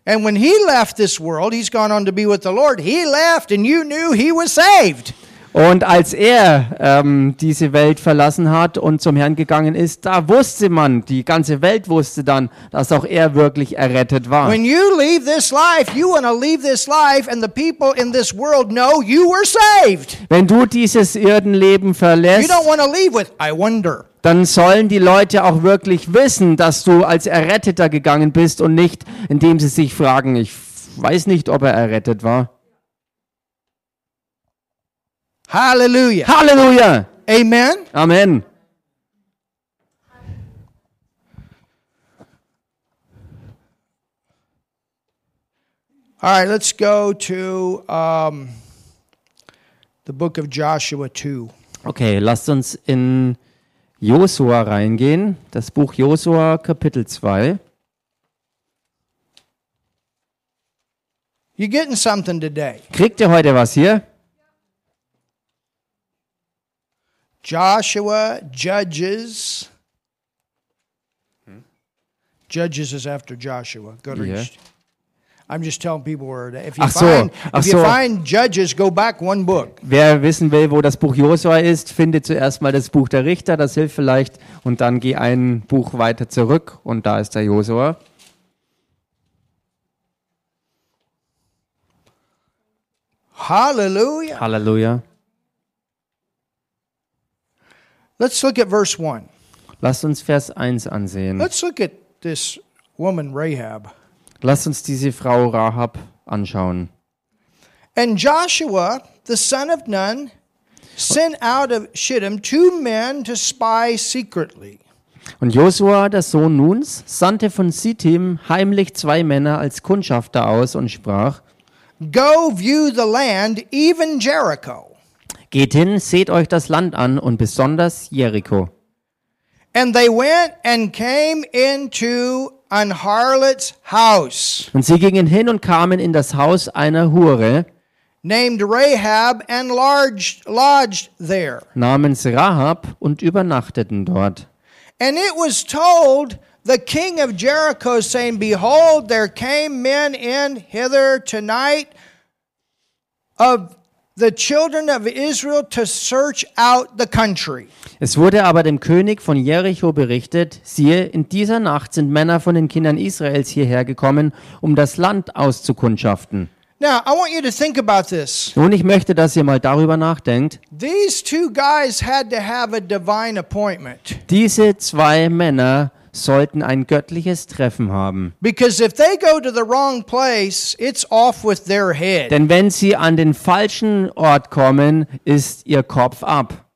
And when he left this world, he's gone on to be with the Lord. He left, and you knew he was saved. Und als er ähm, diese Welt verlassen hat und zum Herrn gegangen ist, da wusste man, die ganze Welt wusste dann, dass auch er wirklich errettet war. When you leave this life, you want to leave this life, and the people in this world know you were saved. Wenn du dieses Erdenleben You verlässt, don't want to leave with, I wonder. dann sollen die Leute auch wirklich wissen, dass du als Erretteter gegangen bist und nicht, indem sie sich fragen, ich weiß nicht, ob er errettet war. Hallelujah. Halleluja! Amen. Amen. All right, let's go to um, the book of Joshua 2. Okay, lasst uns in Josua reingehen, das Buch Josua Kapitel 2. You getting something today? Kriegt ihr heute was hier? Joshua, Judges. Judges is after Joshua. Go to Yeah. I'm just telling people where. If you Ach so, find ach if you so. find Judges, go back one book. Wer wissen will, wo das Buch Josua ist, findet zuerst mal das Buch der Richter, das hilft vielleicht, und dann geh ein Buch weiter zurück und da ist der Josua. Hallelujah. Halleluja. Let's look at verse 1. Lasst uns Vers 1 ansehen. Let's look at this woman, Rahab. Lasst uns diese Frau Rahab anschauen. And Joshua, the son of Nun, sent out of Shittim two men to spy secretly. Und Josua, der Sohn Nuns, sandte von Sittim heimlich zwei Männer als Kundschafter aus und sprach, Go view the land, even Jericho. Geht hin, seht euch das Land an und besonders Jericho. And they went and came into an harlot's house, Und sie gingen hin und kamen in das Haus einer Hure named Rahab, and lodged, lodged there. namens Rahab und übernachteten dort. And it was told the king of Jericho, saying, Behold, there came men in hither tonight of the children of Israel to search out the country. Es wurde aber dem König von Jericho berichtet, siehe, in dieser Nacht sind Männer von den Kindern Israels hierher gekommen, um das Land auszukundschaften. Now, I want you to think about this. Nun, ich möchte, dass ihr mal darüber nachdenkt. These two guys had to have a divine appointment. Diese zwei Männer sollten ein göttliches Treffen haben. Place. Denn wenn sie an den falschen Ort kommen, ist ihr Kopf ab.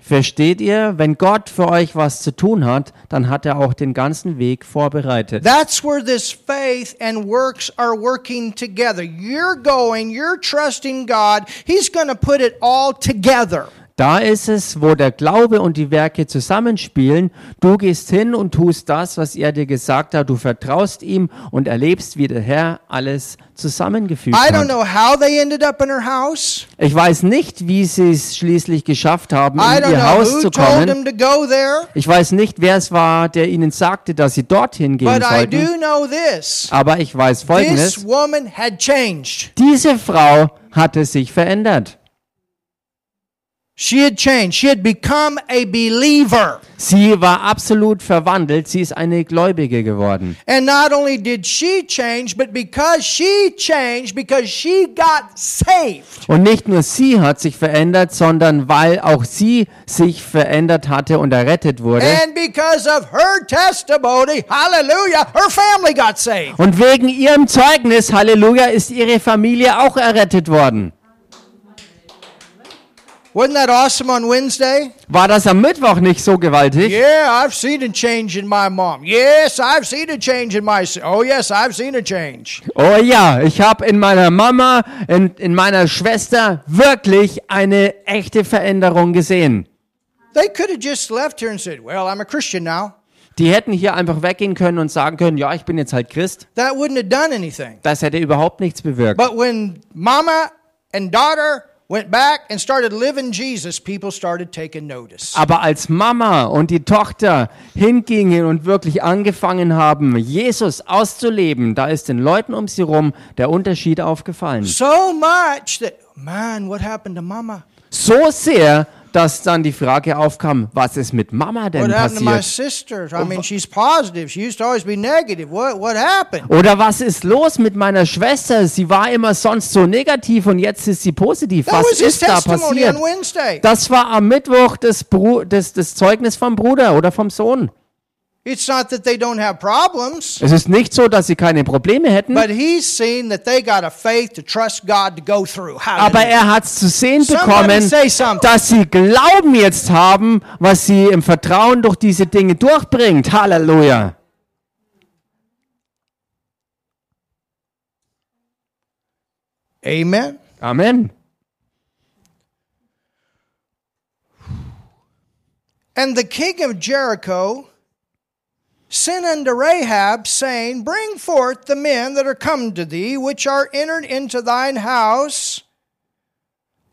Versteht ihr? Wenn Gott für euch was zu tun hat, dann hat er auch den ganzen Weg vorbereitet. That's where this faith and works are working together. You're going, you're trusting God. He's going to put it all together. Da ist es, wo der Glaube und die Werke zusammenspielen. Du gehst hin und tust das, was er dir gesagt hat. Du vertraust ihm und erlebst, wie der Herr alles zusammengefügt I don't hat. know how they ended up in her house. Ich weiß nicht, wie sie es schließlich geschafft haben, I in don't ihr know Haus who zu told kommen. them to go there. Ich weiß nicht, wer es war, der ihnen sagte, dass sie dorthin gehen But I sollten. do know this. Aber ich weiß This Folgendes. woman had changed. Diese Frau hatte sich verändert. She had changed. She had become a believer. Sie war absolut verwandelt. Sie ist eine Gläubige geworden. And not only did she change, but because she changed, because she got saved. Und nicht nur sie hat sich verändert, sondern weil auch sie sich verändert hatte und errettet wurde. And because of her testimony, hallelujah, her family got saved. Und wegen ihrem Zeugnis, Halleluja, ist ihre Familie auch errettet worden. Wasn't that awesome on Wednesday? War das am Mittwoch nicht so gewaltig? Yeah, I've seen a change in my mom. Yes, I've seen a change in my. Oh, yes, I've seen a change. Oh ja, ich habe in meiner Mama, in, in meiner Schwester wirklich eine echte Veränderung gesehen. They could have just left here and said, Well, I'm a Christian now. Die hätten hier einfach weggehen können und sagen können, ja, ich bin jetzt halt Christ. That wouldn't have done anything. Das hätte überhaupt nichts bewirkt. But when mama and daughter went back and started living Jesus, people started taking notice. Aber als Mama und die Tochter hingingen und wirklich angefangen haben, Jesus auszuleben, da ist den Leuten um sie rum der Unterschied aufgefallen. So much that, man, what happened to mama? So sehr, dass dann die Frage aufkam, was ist mit Mama denn passiert? Oder was ist los mit meiner Schwester? Sie war immer sonst so negativ und jetzt ist sie positiv. Was ist da passiert? Das war am Mittwoch das, Bru das, das Zeugnis vom Bruder oder vom Sohn. It's not that they don't have problems, Es ist nicht so, dass sie keine Probleme hätten, but he's seen that they got a faith to trust God to go through. aber er hat zu sehen bekommen, dass sie Glauben jetzt haben, was sie im Vertrauen durch diese Dinge durchbringt. Halleluja. Amen. Amen. And the king of Jericho sent unto Rahab, saying, Bring forth the men that are come to thee, which are entered into thine house,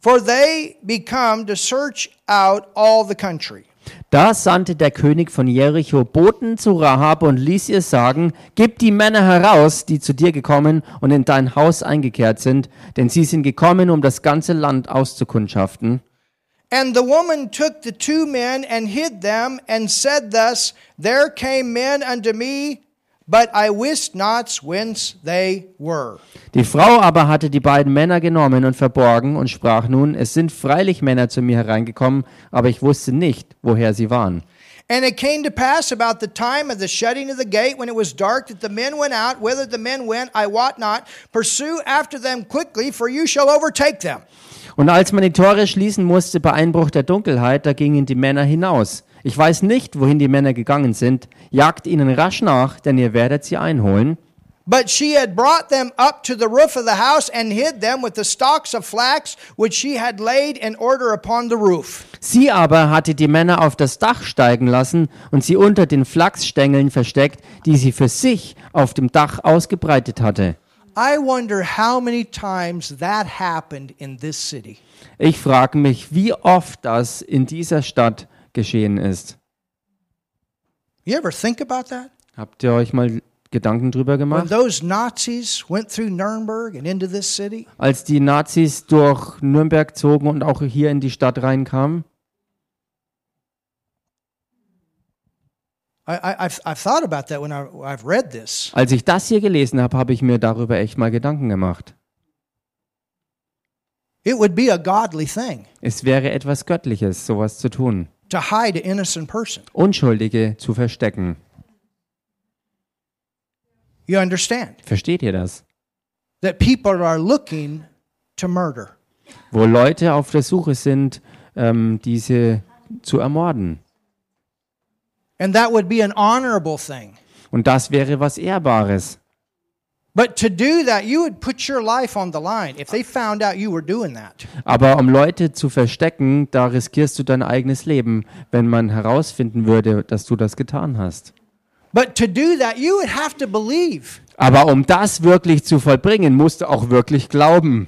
for they be to search out all the country. Da sandte der König von Jericho Boten zu Rahab und ließ ihr sagen, Gib die Männer heraus, die zu dir gekommen und in dein Haus eingekehrt sind, denn sie sind gekommen, um das ganze Land auszukundschaften. And the woman took the two men and hid them, and said thus, There came men unto me but I wist not whence they were. Die Frau aber hatte die beiden Männer genommen und verborgen und sprach nun, es sind freilich Männer zu mir hereingekommen, aber ich wusste nicht, woher sie waren. And it came to pass about the time of the shutting of the gate, when it was dark, that the men went out. Whither the men went, I wot not. Pursue after them quickly, for you shall overtake them. Und als man die Tore schließen musste bei Einbruch der Dunkelheit, da gingen die Männer hinaus. Ich weiß nicht, wohin die Männer gegangen sind. Jagt ihnen rasch nach, denn ihr werdet sie einholen. But she had brought them up to the roof of the house and hid them with the stalks of flax which she had laid in order upon the roof. Sie aber hatte die Männer auf das Dach steigen lassen und sie unter den Flachsstängeln versteckt, die sie für sich auf dem Dach ausgebreitet hatte. I wonder how many times that happened in this city. Ich frage mich, wie oft das in dieser Stadt geschehen ist. You ever think about that? Habt ihr euch mal Gedanken drüber gemacht? those Nazis went through Nuremberg and into this city, Als die Nazis durch Nürnberg zogen und auch hier in die Stadt reinkamen? Als ich das hier gelesen habe, habe ich mir darüber echt mal Gedanken gemacht. It would be a godly thing Es wäre etwas Göttliches, sowas zu tun. To hide an innocent person. Unschuldige zu verstecken. You understand? Versteht ihr das? That people are looking to murder. Wo Leute auf der Suche sind, ähm, diese zu ermorden. And that would be an honorable thing. Und das wäre was Ehrbares. Aber um Leute zu verstecken, da riskierst du dein eigenes Leben, wenn man herausfinden würde, dass du das getan hast. But to do that, you would have to believe. Aber um das wirklich zu vollbringen, musst du auch wirklich glauben.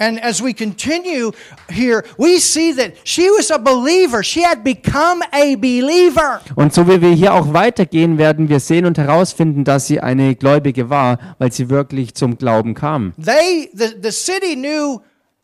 And as we continue here, we see that she was a believer. She had become a believer. Und so wie wir hier auch weitergehen, werden wir sehen und herausfinden, dass sie eine Gläubige war, weil sie wirklich zum Glauben kam. They, the, the city knew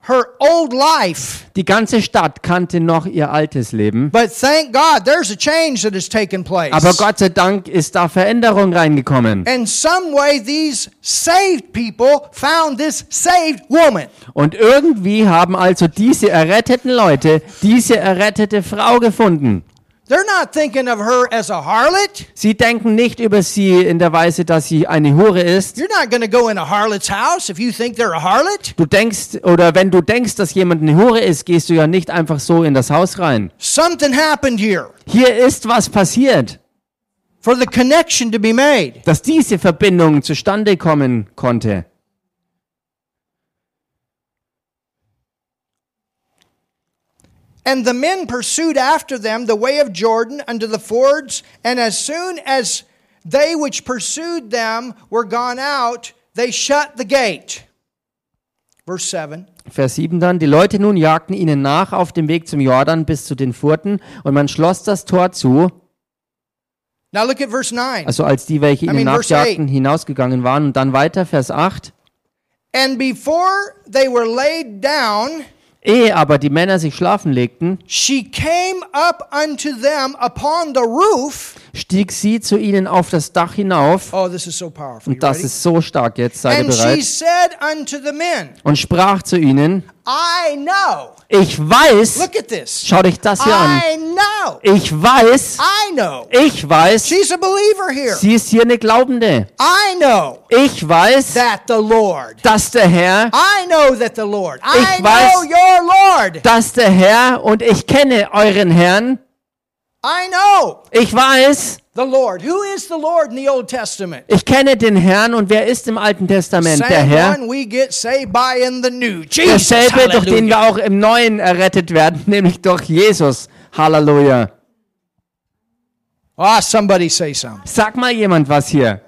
her old life. Die ganze Stadt kannte noch ihr altes Leben. But thank God, there's a change that has taken place. Aber Gott sei Dank ist da Veränderung reingekommen. In some way, these saved people found this saved woman. Und irgendwie haben also diese erretteten Leute diese errettete Frau gefunden. They're not thinking of her as a harlot. Sie denken nicht über sie in der Weise, dass sie eine Hure ist. You're not going to go in a harlot's house if you think they're a harlot. Du denkst, oder wenn du denkst, dass jemand eine Hure ist, gehst du ja nicht einfach so in das Haus rein. Something happened here Hier ist was passiert, for the connection to be made. dass diese Verbindung zustande kommen konnte. And the men pursued after them the way of Jordan unto the fords, and as soon as they which pursued them were gone out, they shut the gate. Verse 7. Vers 7 dann, die Leute nun jagten ihnen nach auf dem Weg zum Jordan bis zu den Furten und man schloss das Tor zu, Now look at verse 9. also als die, welche I ihnen mean, verse nachjagten, hinausgegangen waren. Und dann weiter, Vers 8. And before they were laid down, Ehe aber die Männer sich schlafen legten, she came up unto them upon the roof. stieg sie zu ihnen auf das Dach hinauf. Oh, this is so Und das ist so stark jetzt, seid ihr bereit? said unto the men, Und sprach zu ihnen, I know. ich weiß, Look at this. schau dich das hier an, know. ich weiß, I know. ich weiß, She's a believer here. sie ist hier eine Glaubende. I know Ich weiß, that the Lord. dass der Herr, I know that the Lord. I Ich know weiß- your Lord. dass der Herr und ich kenne euren Herrn. I know Ich weiß, the Lord. Who is the Lord in the Old Testament? ich kenne den Herrn und wer ist im Alten Testament der Same Herr? one we get saved by in the New. Jesus. Derselbe, durch den wir auch im Neuen errettet werden, [laughs] nämlich durch Jesus. Halleluja. Ah, somebody say something. Sag mal jemand was hier.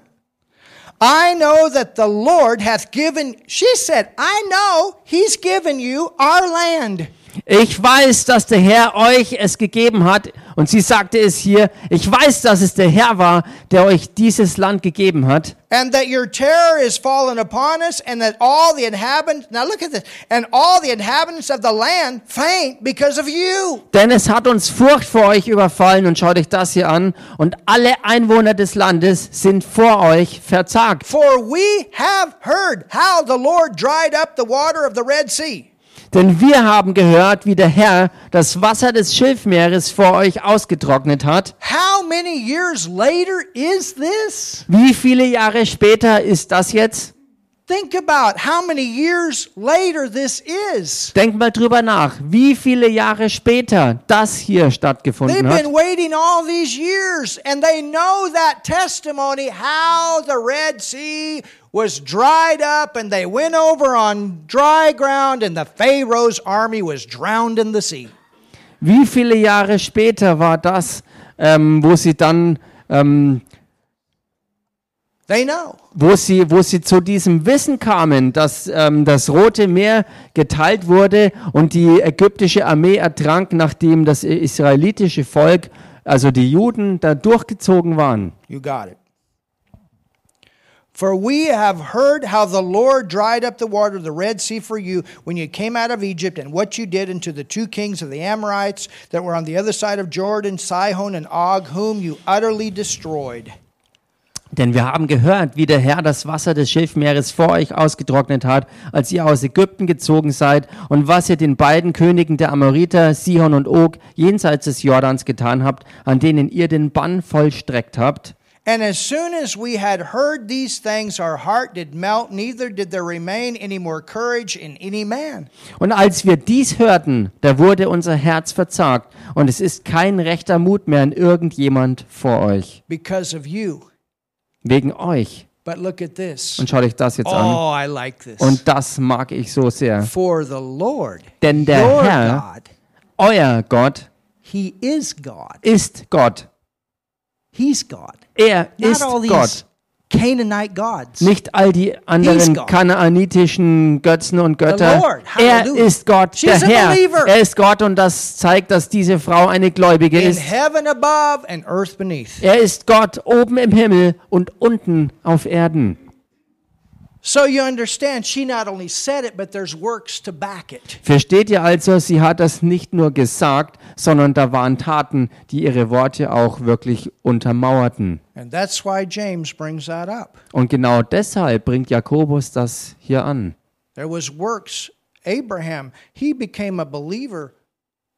I know that the Lord hath given, she said, I know he's given you our land. Ich weiß, dass der Herr euch es gegeben hat Und sie sagte es hier, ich weiß, dass es der Herr war, der euch dieses Land gegeben hat. and that your terror is fallen upon us, and that all the inhabitants, now look at this, and all the inhabitants of the land faint because of you. Denn es hat uns Furcht vor euch überfallen und schaut euch das hier an. Und alle Einwohner des Landes sind vor euch verzagt. For we have heard how the Lord dried up the water of the Red Sea. Denn wir haben gehört, wie der Herr das Wasser des Schilfmeeres vor euch ausgetrocknet hat. How many years later is this? Wie viele Jahre später ist das jetzt? Think about how many years later this is. Denkt mal drüber nach, wie viele Jahre später das hier They've stattgefunden hat. been waiting all these years and they know that testimony how the Red Sea was dried up and they went over on dry ground and the Pharaoh's army was drowned in the sea. Wie viele Jahre später war das, ähm, wo sie dann, ähm, They know. wo sie, wo sie zu diesem Wissen kamen, dass ähm, das Rote Meer geteilt wurde und die ägyptische Armee ertrank, nachdem das israelitische Volk, also die Juden, da durchgezogen waren. You got it. For we have heard how the Lord dried up the water of the Red Sea for you when you came out of Egypt, and what you did unto the two kings of the Amorites that were on the other side of Jordan, Sihon and Og, whom you utterly destroyed. Denn wir haben gehört, wie der Herr das Wasser des Schilfmeeres vor euch ausgetrocknet hat, als ihr aus Ägypten gezogen seid, und was ihr den beiden Königen der Amoriter, Sihon und Og, jenseits des Jordans getan habt, an denen ihr den Bann vollstreckt habt. And as soon as we had heard these things, our heart did melt, neither did there remain any more courage in any man. Und als wir dies hörten, da wurde unser Herz verzagt, und es ist kein rechter Mut mehr in irgendjemand vor euch, Because of you. wegen euch. But look at this. Und schaut euch das jetzt an. Oh, I like this. Und das mag ich so sehr. For the Lord, Denn der Herr, God, euer Gott, He is God. ist Gott. He's God. Er Not ist Gott. Canaanite gods. Nicht all die anderen kanaanitischen Götzen und Götter. Lord. Er ist Gott, She's der Herr. Er ist Gott und das zeigt, dass diese Frau eine Gläubige in ist. heaven above and earth beneath. Er ist Gott oben im Himmel und unten auf Erden. So you understand, she not only said it, but there's works to back it. Versteht ihr also, sie hat das nicht nur gesagt, sondern da waren Taten, die ihre Worte auch wirklich untermauerten. And that's why James brings that up. Und genau deshalb bringt Jakobus das hier an. There was works. Abraham, he became a believer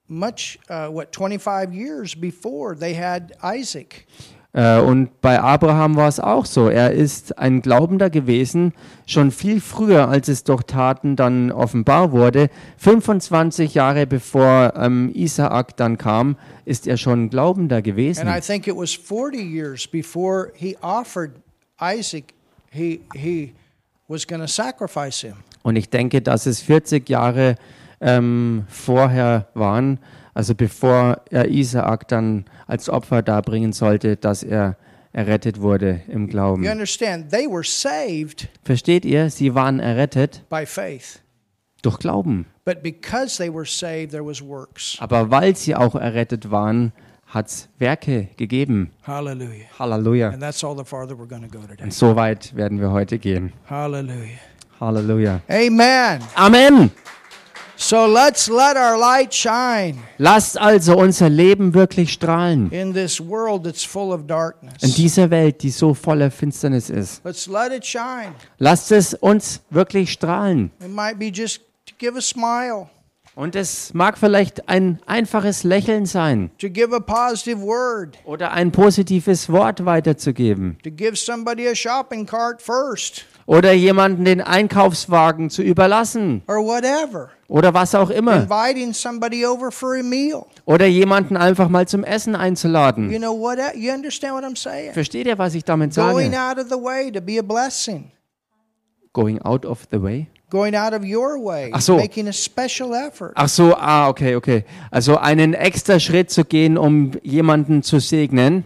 much, uh, what, 25 years before they had Isaac. Äh, Und bei Abraham war es auch so. Er ist ein Glaubender gewesen, schon viel früher, als es durch Taten dann offenbar wurde. 25 Jahre bevor ähm, Isaak dann kam, ist er schon Glaubender And gewesen. I think it was 40 years before he offered Isaac, he, he was going to sacrifice him. Und ich denke, dass es 40 Jahre ähm, vorher waren, also bevor er Isaak dann als Opfer darbringen sollte, dass er errettet wurde im Glauben. Versteht ihr? Sie waren errettet durch Glauben. But because they were saved, there was works. Aber weil sie auch errettet waren, hat es Werke gegeben. Halleluja. And that's all the farther we're going to go today. Und so weit werden wir heute gehen. Hallelujah. Halleluja. Amen. Amen. So let's let our light shine Lasst also unser Leben wirklich strahlen. in this world that's full of In darkness. dieser Welt, die so voller Finsternis ist. Let's let it shine. Lasst es uns wirklich strahlen. It might be just to give a smile, Und es mag vielleicht ein einfaches Lächeln sein to give a positive word, oder ein positives Wort weiterzugeben to give somebody a shopping cart first, oder jemanden den Einkaufswagen zu überlassen or whatever. oder was auch immer Inviting somebody over for a meal. oder jemanden einfach mal zum Essen einzuladen. You know what? You understand what I'm saying? Versteht ihr, was ich damit Going sage? out of the way to be a blessing. Going out of the way? Going out of your way, Ach so. making a special effort. Ach so, ah, okay, okay. Also einen extra Schritt zu gehen, um jemanden zu segnen.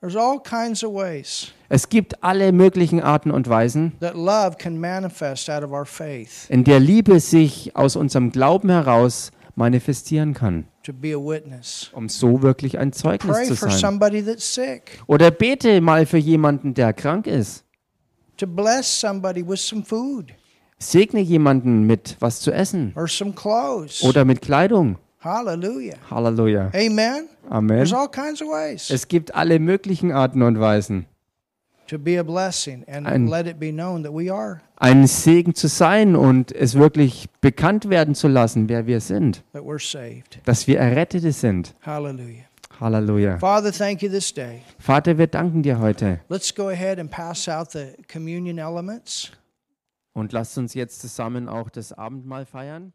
There's all kinds of ways Es gibt alle möglichen Arten und Weisen, that love can manifest out of our faith. in der Liebe sich aus unserem Glauben heraus manifestieren kann. to be a witness. um so wirklich ein Zeugnis Pray zu for sein. somebody that's sick, Oder bete mal für jemanden, der krank ist. to bless somebody with some food Segne jemanden mit was zu essen oder mit Kleidung. Hallelujah. Halleluja. Amen. Amen. Es gibt alle möglichen Arten und Weisen, to be a blessing and Ein- let it be known that we are, ein Segen zu sein und es wirklich bekannt werden zu lassen, wer wir sind, dass wir Errettete sind. Halleluja. Father, thank you this day. Vater, wir danken dir heute Let's go ahead and pass out the communion elements. Und lasst uns jetzt zusammen auch das Abendmahl feiern.